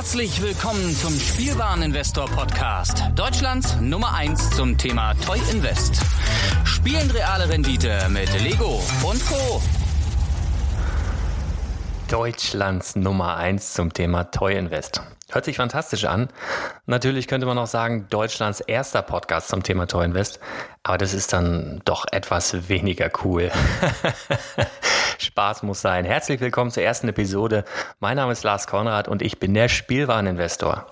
Herzlich willkommen zum Spielwareninvestor Podcast. Deutschlands Nummer 1 zum Thema Toy Invest. Spielen reale Rendite mit Lego und Co. Deutschlands Nummer 1 zum Thema Toy Invest. Hört sich fantastisch an. Natürlich könnte man auch sagen, Deutschlands erster Podcast zum Thema Toy Invest, aber das ist dann doch etwas weniger cool. Spaß muss sein. Herzlich willkommen zur ersten Episode. Mein Name ist Lars Konrad und ich bin der Spielwareninvestor.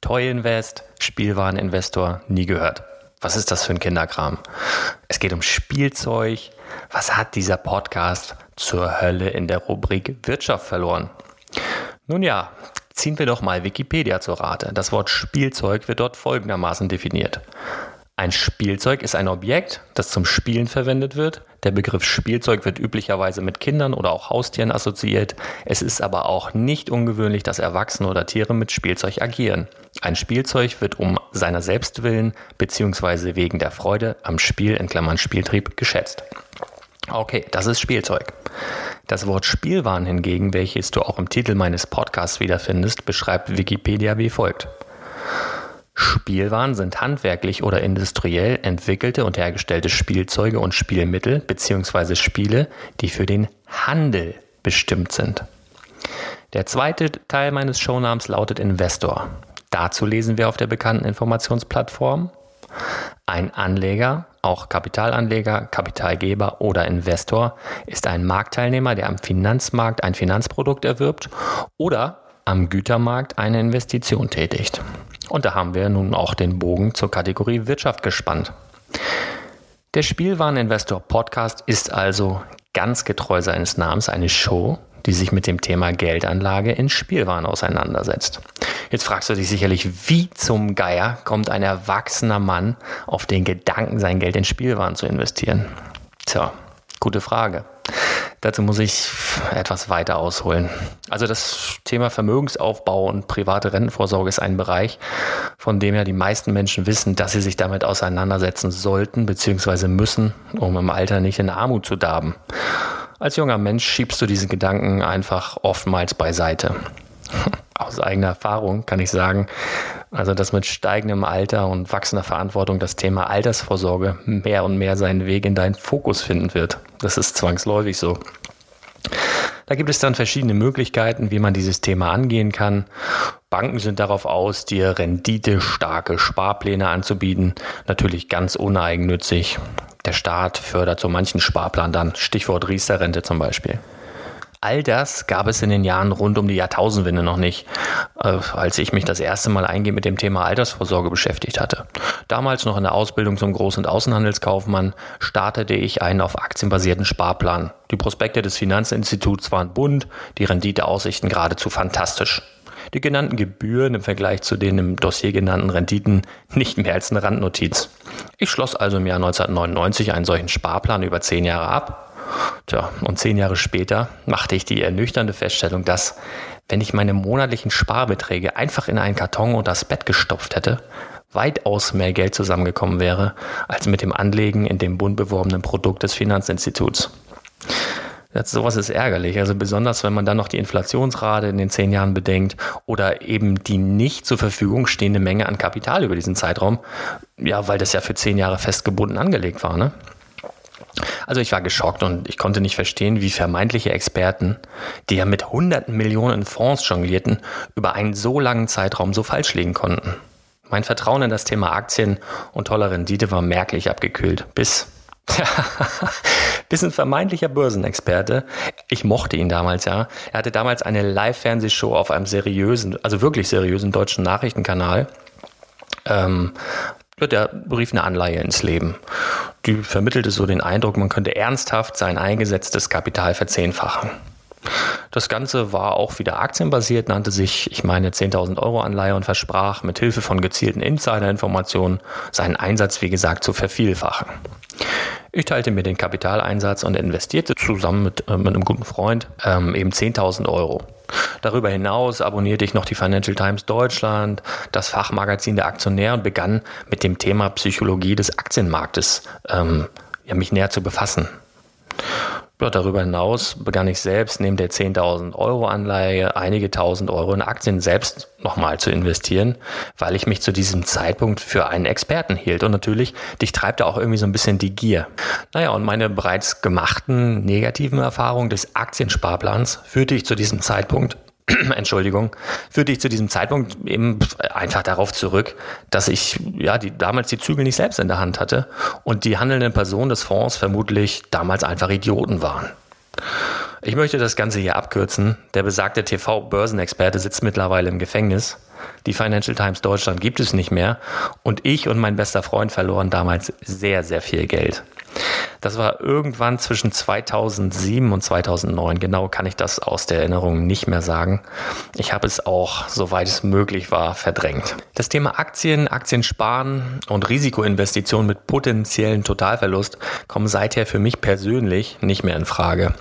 Toy Invest, Spielwareninvestor, nie gehört. Was ist das für ein Kinderkram? Es geht um Spielzeug. Was hat dieser Podcast zur Hölle in der Rubrik Wirtschaft verloren? Nun ja, Ziehen wir doch mal Wikipedia zur Rate. Das Wort Spielzeug wird dort folgendermaßen definiert. Ein Spielzeug ist ein Objekt, das zum Spielen verwendet wird. Der Begriff Spielzeug wird üblicherweise mit Kindern oder auch Haustieren assoziiert. Es ist aber auch nicht ungewöhnlich, dass Erwachsene oder Tiere mit Spielzeug agieren. Ein Spielzeug wird um seiner selbst willen bzw. wegen der Freude am Spiel in Klammern Spieltrieb geschätzt. Okay, das ist Spielzeug. Das Wort Spielwaren hingegen, welches du auch im Titel meines Podcasts wiederfindest, beschreibt Wikipedia wie folgt. Spielwaren sind handwerklich oder industriell entwickelte und hergestellte Spielzeuge und Spielmittel bzw. Spiele, die für den Handel bestimmt sind. Der zweite Teil meines Shownamens lautet Investor. Dazu lesen wir auf der bekannten Informationsplattform ein Anleger, auch Kapitalanleger, Kapitalgeber oder Investor, ist ein Marktteilnehmer, der am Finanzmarkt ein Finanzprodukt erwirbt oder am Gütermarkt eine Investition tätigt. Und da haben wir nun auch den Bogen zur Kategorie Wirtschaft gespannt. Der Spielwareninvestor Podcast ist also ganz getreu seines Namens eine Show, die sich mit dem Thema Geldanlage in Spielwaren auseinandersetzt. Jetzt fragst du dich sicherlich, wie zum Geier kommt ein erwachsener Mann auf den Gedanken, sein Geld in Spielwaren zu investieren? Tja, gute Frage. Dazu muss ich etwas weiter ausholen. Also das Thema Vermögensaufbau und private Rentenvorsorge ist ein Bereich, von dem ja die meisten Menschen wissen, dass sie sich damit auseinandersetzen sollten bzw. müssen, um im Alter nicht in Armut zu darben. Als junger Mensch schiebst du diesen Gedanken einfach oftmals beiseite. Aus eigener Erfahrung kann ich sagen, also dass mit steigendem Alter und wachsender Verantwortung das Thema Altersvorsorge mehr und mehr seinen Weg in deinen Fokus finden wird. Das ist zwangsläufig so. Da gibt es dann verschiedene Möglichkeiten, wie man dieses Thema angehen kann. Banken sind darauf aus, dir renditestarke Sparpläne anzubieten, natürlich ganz uneigennützig. Der Staat fördert so manchen Sparplan dann, Stichwort Riester-Rente zum Beispiel. All das gab es in den Jahren rund um die Jahrtausendwende noch nicht, äh, als ich mich das erste Mal eingehend mit dem Thema Altersvorsorge beschäftigt hatte. Damals noch in der Ausbildung zum Groß- und Außenhandelskaufmann startete ich einen auf Aktien basierten Sparplan. Die Prospekte des Finanzinstituts waren bunt, die Renditeaussichten geradezu fantastisch. Die genannten Gebühren im Vergleich zu den im Dossier genannten Renditen nicht mehr als eine Randnotiz. Ich schloss also im Jahr 1999 einen solchen Sparplan über zehn Jahre ab. Tja, und zehn Jahre später machte ich die ernüchternde Feststellung, dass, wenn ich meine monatlichen Sparbeträge einfach in einen Karton und das Bett gestopft hätte, weitaus mehr Geld zusammengekommen wäre, als mit dem Anlegen in dem bunt beworbenen Produkt des Finanzinstituts. Das, sowas ist ärgerlich. Also besonders, wenn man dann noch die Inflationsrate in den zehn Jahren bedenkt oder eben die nicht zur Verfügung stehende Menge an Kapital über diesen Zeitraum. Ja, weil das ja für zehn Jahre festgebunden angelegt war, ne? Also ich war geschockt und ich konnte nicht verstehen, wie vermeintliche Experten, die ja mit hunderten Millionen Fonds jonglierten, über einen so langen Zeitraum so falsch liegen konnten. Mein Vertrauen in das Thema Aktien und tolle Rendite war merklich abgekühlt, bis Bis ein vermeintlicher Börsenexperte. Ich mochte ihn damals, ja. Er hatte damals eine Live-Fernsehshow auf einem seriösen, also wirklich seriösen deutschen Nachrichtenkanal. Ähm, der rief eine Anleihe ins Leben. Die vermittelte so den Eindruck, man könnte ernsthaft sein eingesetztes Kapital verzehnfachen. Das Ganze war auch wieder aktienbasiert, nannte sich, ich meine, 10.000 Euro Anleihe und versprach, mit Hilfe von gezielten Insider-Informationen seinen Einsatz, wie gesagt, zu vervielfachen. Ich teilte mir den Kapitaleinsatz und investierte zusammen mit, äh, mit einem guten Freund ähm, eben 10.000 Euro. Darüber hinaus abonnierte ich noch die Financial Times Deutschland, das Fachmagazin der Aktionär und begann mit dem Thema Psychologie des Aktienmarktes ähm, ja, mich näher zu befassen. Ja, darüber hinaus begann ich selbst neben der 10.000 Euro Anleihe einige tausend Euro in Aktien selbst nochmal zu investieren, weil ich mich zu diesem Zeitpunkt für einen Experten hielt. Und natürlich, dich treibt da auch irgendwie so ein bisschen die Gier. Naja, und meine bereits gemachten negativen Erfahrungen des Aktiensparplans führte ich zu diesem Zeitpunkt Entschuldigung, führte ich zu diesem Zeitpunkt eben einfach darauf zurück, dass ich ja die, damals die Zügel nicht selbst in der Hand hatte und die handelnden Personen des Fonds vermutlich damals einfach Idioten waren. Ich möchte das Ganze hier abkürzen. Der besagte TV-Börsenexperte sitzt mittlerweile im Gefängnis. Die Financial Times Deutschland gibt es nicht mehr. Und ich und mein bester Freund verloren damals sehr, sehr viel Geld. Das war irgendwann zwischen 2007 und 2009. Genau kann ich das aus der Erinnerung nicht mehr sagen. Ich habe es auch, soweit es möglich war, verdrängt. Das Thema Aktien, Aktiensparen und Risikoinvestitionen mit potenziellen Totalverlust kommen seither für mich persönlich nicht mehr in Frage.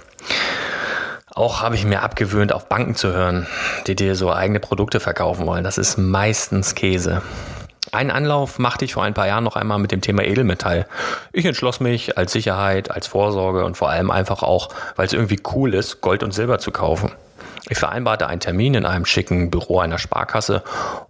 Auch habe ich mir abgewöhnt, auf Banken zu hören, die dir so eigene Produkte verkaufen wollen. Das ist meistens Käse. Einen Anlauf machte ich vor ein paar Jahren noch einmal mit dem Thema Edelmetall. Ich entschloss mich als Sicherheit, als Vorsorge und vor allem einfach auch, weil es irgendwie cool ist, Gold und Silber zu kaufen. Ich vereinbarte einen Termin in einem schicken Büro einer Sparkasse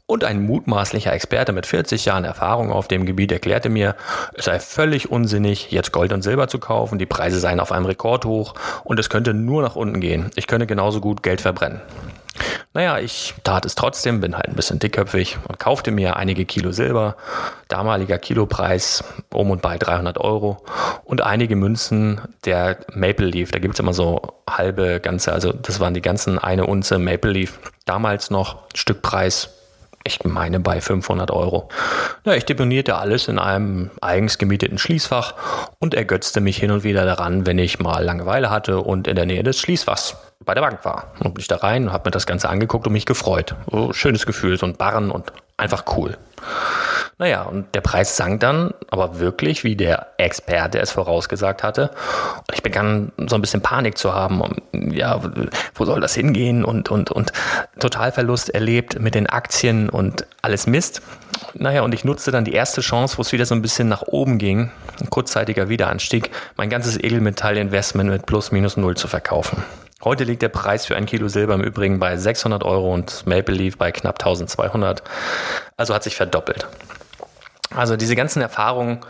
und ein mutmaßlicher Experte mit 40 Jahren Erfahrung auf dem Gebiet erklärte mir, es sei völlig unsinnig, jetzt Gold und Silber zu kaufen, die Preise seien auf einem Rekordhoch und es könnte nur nach unten gehen. Ich könne genauso gut Geld verbrennen. Naja, ich tat es trotzdem, bin halt ein bisschen dickköpfig und kaufte mir einige Kilo Silber, damaliger Kilopreis um und bei 300 Euro und einige Münzen der Maple Leaf. Da gibt's immer so halbe ganze, also das waren die ganzen eine Unze Maple Leaf. Damals noch Stückpreis ich meine bei 500 Euro. Ja, ich deponierte alles in einem eigens gemieteten Schließfach und ergötzte mich hin und wieder daran, wenn ich mal Langeweile hatte und in der Nähe des Schließfachs bei der Bank war. Und bin ich da rein und habe mir das Ganze angeguckt und mich gefreut. So, schönes Gefühl, so ein Barren und einfach cool. Naja, und der Preis sank dann, aber wirklich, wie der Experte es vorausgesagt hatte. Und ich begann so ein bisschen Panik zu haben. Und, ja, wo soll das hingehen? Und, und, und Totalverlust erlebt mit den Aktien und alles Mist. Naja, und ich nutzte dann die erste Chance, wo es wieder so ein bisschen nach oben ging, ein kurzzeitiger Wiederanstieg, mein ganzes Edelmetall-Investment mit plus minus null zu verkaufen. Heute liegt der Preis für ein Kilo Silber im Übrigen bei 600 Euro und Maple Leaf bei knapp 1200. Also hat sich verdoppelt. Also diese ganzen Erfahrungen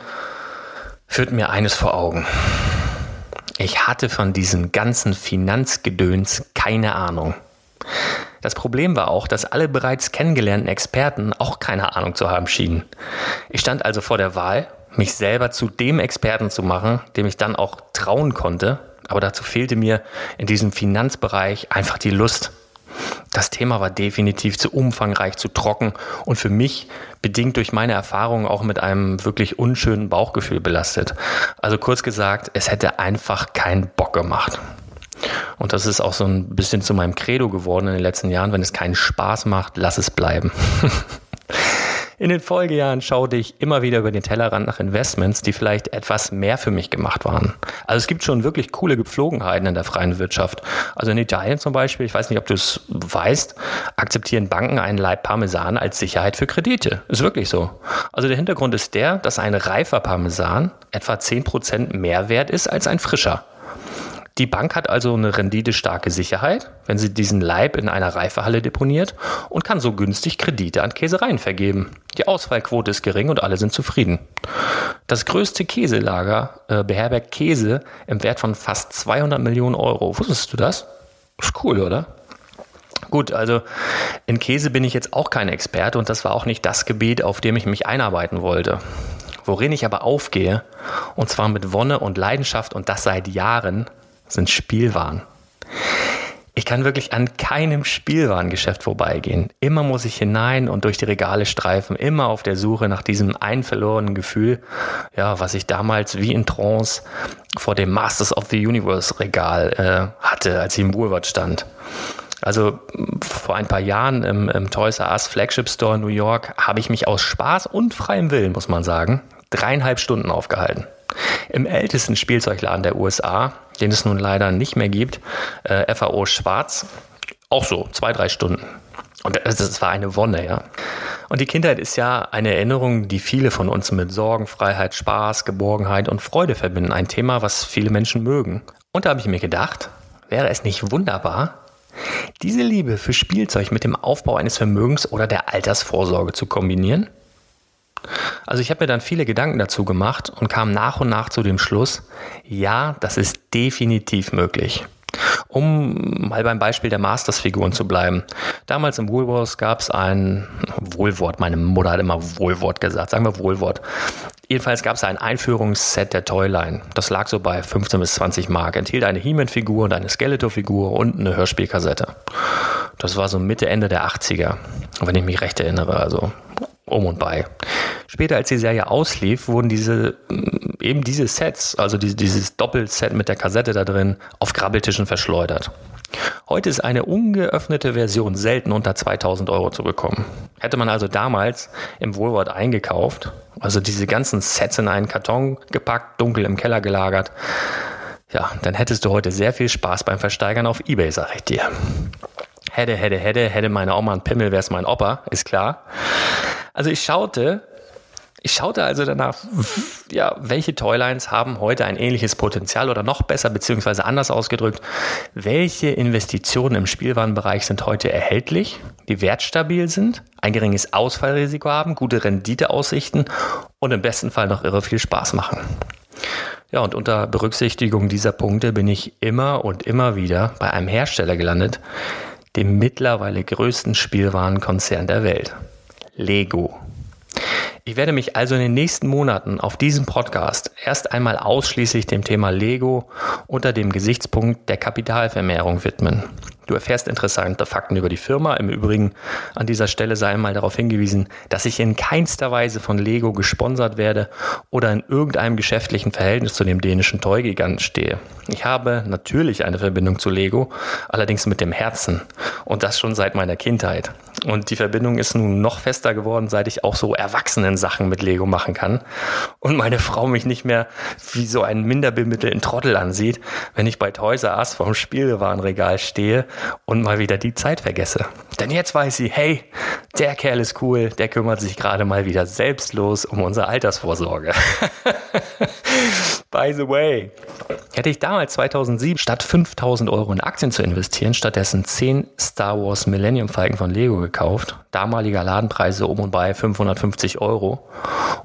führten mir eines vor Augen. Ich hatte von diesem ganzen Finanzgedöns keine Ahnung. Das Problem war auch, dass alle bereits kennengelernten Experten auch keine Ahnung zu haben schienen. Ich stand also vor der Wahl, mich selber zu dem Experten zu machen, dem ich dann auch trauen konnte aber dazu fehlte mir in diesem Finanzbereich einfach die Lust. Das Thema war definitiv zu umfangreich, zu trocken und für mich bedingt durch meine Erfahrungen auch mit einem wirklich unschönen Bauchgefühl belastet. Also kurz gesagt, es hätte einfach keinen Bock gemacht. Und das ist auch so ein bisschen zu meinem Credo geworden in den letzten Jahren. Wenn es keinen Spaß macht, lass es bleiben. In den Folgejahren schaute ich immer wieder über den Tellerrand nach Investments, die vielleicht etwas mehr für mich gemacht waren. Also es gibt schon wirklich coole Gepflogenheiten in der freien Wirtschaft. Also in Italien zum Beispiel, ich weiß nicht, ob du es weißt, akzeptieren Banken einen Leib Parmesan als Sicherheit für Kredite. Ist wirklich so. Also der Hintergrund ist der, dass ein reifer Parmesan etwa 10% mehr wert ist als ein frischer. Die Bank hat also eine renditestarke Sicherheit, wenn sie diesen Leib in einer Reifehalle deponiert und kann so günstig Kredite an Käsereien vergeben. Die Ausfallquote ist gering und alle sind zufrieden. Das größte Käselager äh, beherbergt Käse im Wert von fast 200 Millionen Euro. Wusstest du das? Ist cool, oder? Gut, also in Käse bin ich jetzt auch kein Experte und das war auch nicht das Gebiet, auf dem ich mich einarbeiten wollte. Worin ich aber aufgehe, und zwar mit Wonne und Leidenschaft und das seit Jahren, sind Spielwaren. Ich kann wirklich an keinem Spielwarengeschäft vorbeigehen. Immer muss ich hinein und durch die Regale streifen, immer auf der Suche nach diesem einen verlorenen Gefühl, ja, was ich damals wie in Trance vor dem Masters of the Universe Regal äh, hatte, als ich im Woolworth stand. Also vor ein paar Jahren im, im Toys R Us Flagship Store in New York habe ich mich aus Spaß und freiem Willen, muss man sagen, dreieinhalb Stunden aufgehalten. Im ältesten Spielzeugladen der USA, den es nun leider nicht mehr gibt, äh, FAO Schwarz, auch so, zwei, drei Stunden. Und das, das war eine Wonne, ja. Und die Kindheit ist ja eine Erinnerung, die viele von uns mit Sorgen, Freiheit, Spaß, Geborgenheit und Freude verbinden. Ein Thema, was viele Menschen mögen. Und da habe ich mir gedacht, wäre es nicht wunderbar, diese Liebe für Spielzeug mit dem Aufbau eines Vermögens oder der Altersvorsorge zu kombinieren? Also ich habe mir dann viele Gedanken dazu gemacht und kam nach und nach zu dem Schluss, ja, das ist definitiv möglich. Um mal beim Beispiel der Masters-Figuren zu bleiben. Damals im Woolworths gab es ein Wohlwort, meine Mutter hat immer Wohlwort gesagt, sagen wir Wohlwort. Jedenfalls gab es ein Einführungsset der Toyline. Das lag so bei 15 bis 20 Mark. Enthielt eine He-Man-Figur und eine Skeletor-Figur und eine Hörspielkassette. Das war so Mitte, Ende der 80er, wenn ich mich recht erinnere. Also um und bei. Später, als die Serie auslief, wurden diese mm, eben diese Sets, also dieses, dieses Doppelset mit der Kassette da drin, auf Grabbeltischen verschleudert. Heute ist eine ungeöffnete Version selten unter 2000 Euro zu bekommen. Hätte man also damals im Wohlwort eingekauft, also diese ganzen Sets in einen Karton gepackt, dunkel im Keller gelagert, ja, dann hättest du heute sehr viel Spaß beim Versteigern auf Ebay, sag ich dir. Hätte, hätte, hätte, hätte meine Oma einen Pimmel, wäre es mein Opa, ist klar. Also ich schaute, ich schaute also danach, ja, welche Toylines haben heute ein ähnliches Potenzial oder noch besser, beziehungsweise anders ausgedrückt, welche Investitionen im Spielwarenbereich sind heute erhältlich, die wertstabil sind, ein geringes Ausfallrisiko haben, gute Renditeaussichten und im besten Fall noch irre viel Spaß machen. Ja, und unter Berücksichtigung dieser Punkte bin ich immer und immer wieder bei einem Hersteller gelandet, dem mittlerweile größten Spielwarenkonzern der Welt. Lego. Ich werde mich also in den nächsten Monaten auf diesem Podcast erst einmal ausschließlich dem Thema Lego unter dem Gesichtspunkt der Kapitalvermehrung widmen. Du erfährst interessante Fakten über die Firma. Im Übrigen an dieser Stelle sei einmal darauf hingewiesen, dass ich in keinster Weise von Lego gesponsert werde oder in irgendeinem geschäftlichen Verhältnis zu dem dänischen Toygiganten stehe. Ich habe natürlich eine Verbindung zu Lego, allerdings mit dem Herzen und das schon seit meiner Kindheit. Und die Verbindung ist nun noch fester geworden, seit ich auch so erwachsenen Sachen mit Lego machen kann. Und meine Frau mich nicht mehr wie so einen minderbemittelten Trottel ansieht, wenn ich bei Toys R Us vorm Spielwarenregal stehe und mal wieder die Zeit vergesse. Denn jetzt weiß sie, hey, der Kerl ist cool, der kümmert sich gerade mal wieder selbstlos um unsere Altersvorsorge. By the way, hätte ich damals 2007 statt 5000 Euro in Aktien zu investieren, stattdessen 10 Star Wars Millennium Falken von Lego gekauft, damaliger Ladenpreise um und bei 550 Euro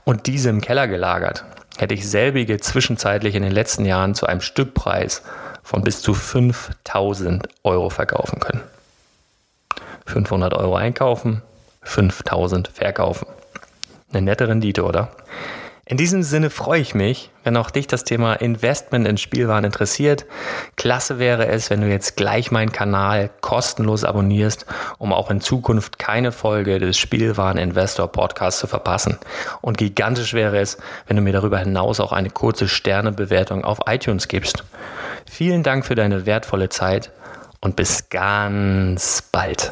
und diese im Keller gelagert, hätte ich selbige zwischenzeitlich in den letzten Jahren zu einem Stückpreis von bis zu 5000 Euro verkaufen können. 500 Euro einkaufen, 5000 verkaufen. Eine nette Rendite, oder? In diesem Sinne freue ich mich, wenn auch dich das Thema Investment in Spielwaren interessiert. Klasse wäre es, wenn du jetzt gleich meinen Kanal kostenlos abonnierst, um auch in Zukunft keine Folge des Spielwaren Investor Podcasts zu verpassen. Und gigantisch wäre es, wenn du mir darüber hinaus auch eine kurze Sternebewertung auf iTunes gibst. Vielen Dank für deine wertvolle Zeit und bis ganz bald.